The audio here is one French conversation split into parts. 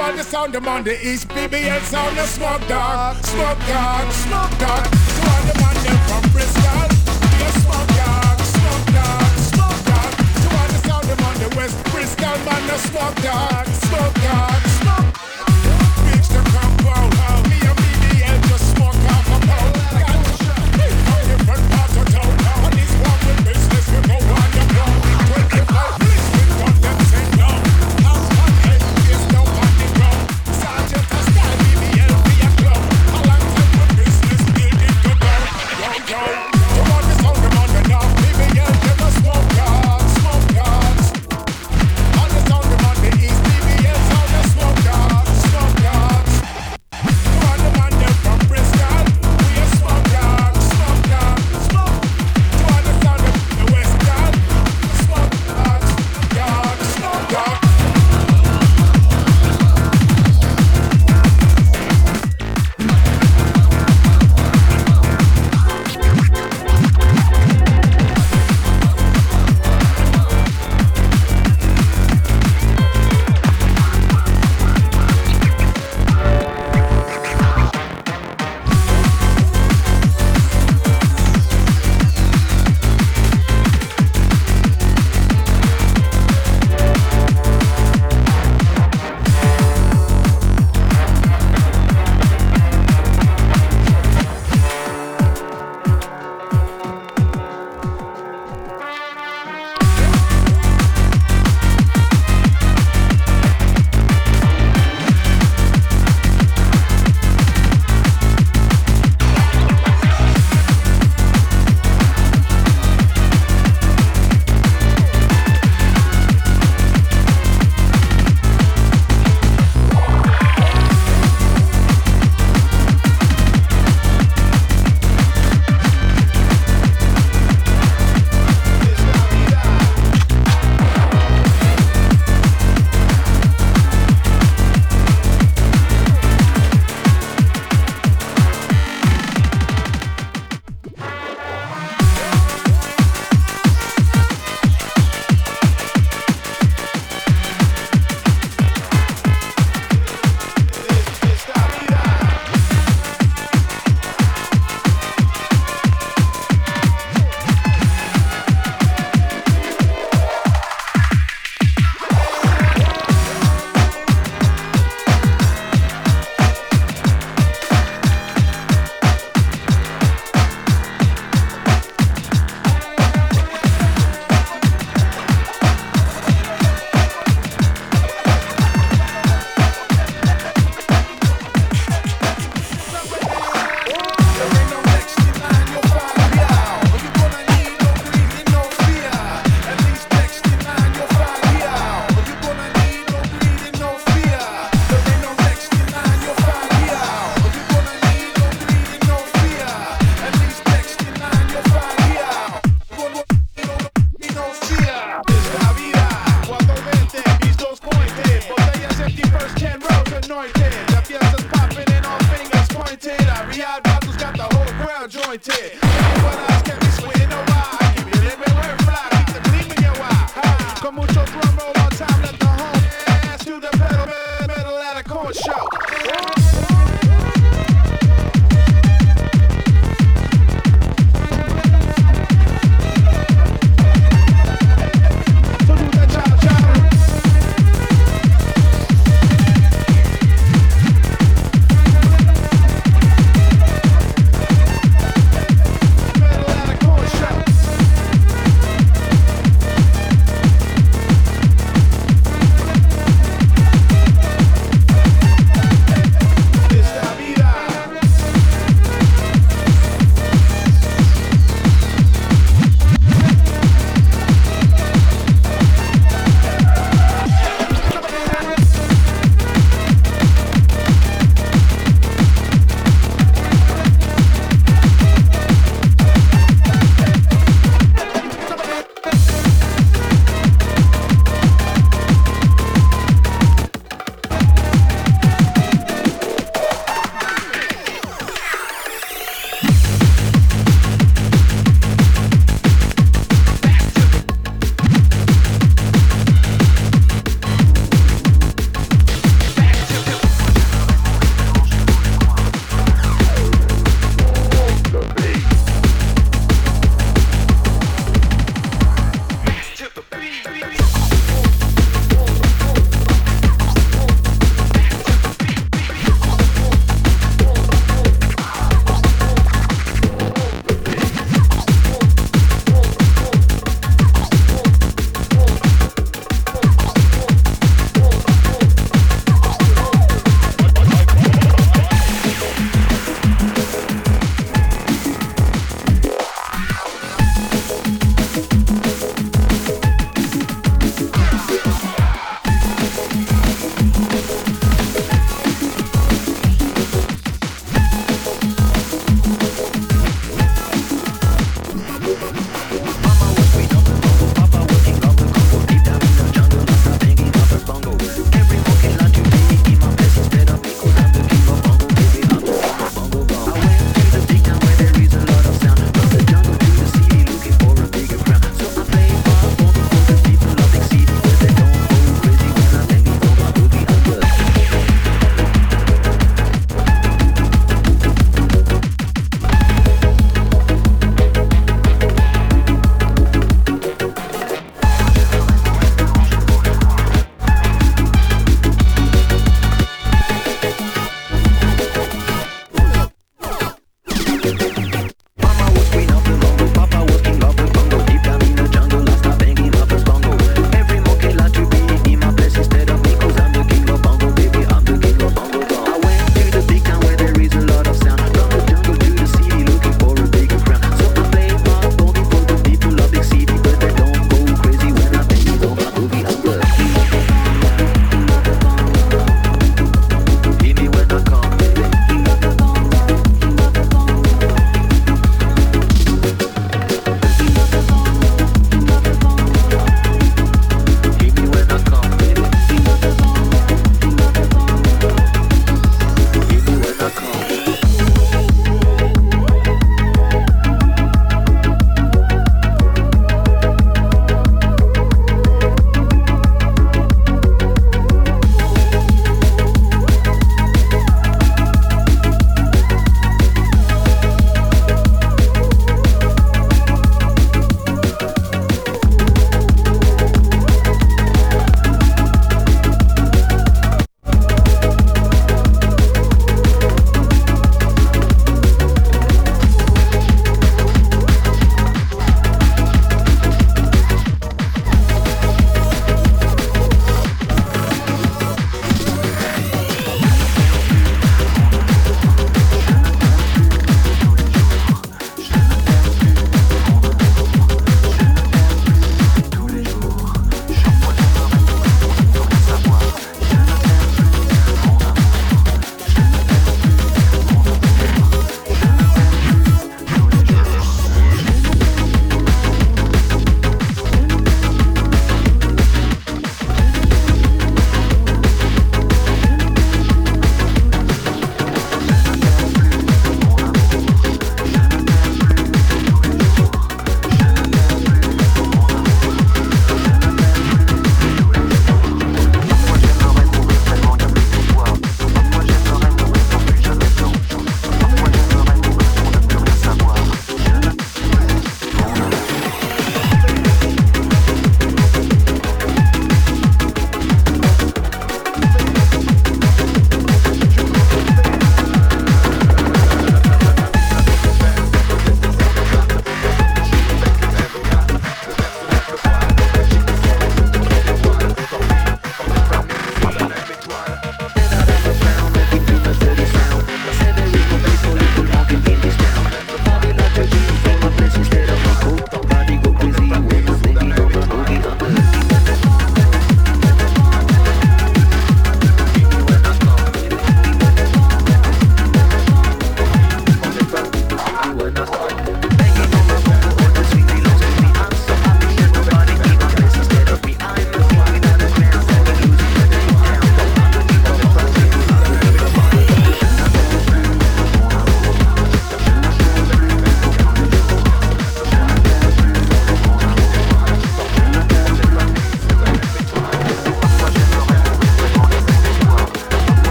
about the sound, the on the East BBL sound, the smoke dog, smoke dog, smoke dog. So all the man, them from Bristol, the smoke dog, smoke dog, smoke dog. So all the sound, the on the West Bristol man, the smoke dog, smoke dog, smoke dog.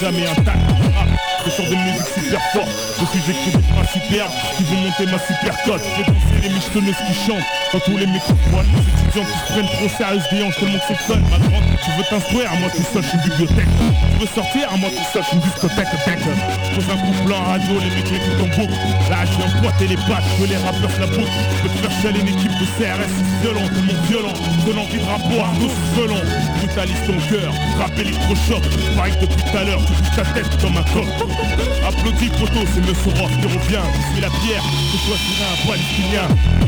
jamais intact. Ah, je sors de musique super fort, je suis écrit pour ma cyber, qui veut monter ma super que qui chante Quand tous les microphones. Les étudiants qui se prennent trop sérieux, Je hanches tellement que c'est fun. Ma grande, tu veux t'instruire, à moi tout seul, je suis une bibliothèque. Tu veux sortir, à moi tout seul, je suis une discothèque, Je Pose un couple blanc radio, les mecs l'écoutent en boucle. Là, je viens pointer les pattes, je veux les rappeurs la boucle. Je veux te faire chialer une équipe de CRS violent, monde violent. Donnant envie de rapport, nous violents. Brutalise ton cœur, rap électrochoc. Pareil que depuis tout à l'heure, tu bouges ta tête comme un coq. Applaudis, photo c'est le Ross qui revient. Je suis la pierre, je choisirai un palestinien.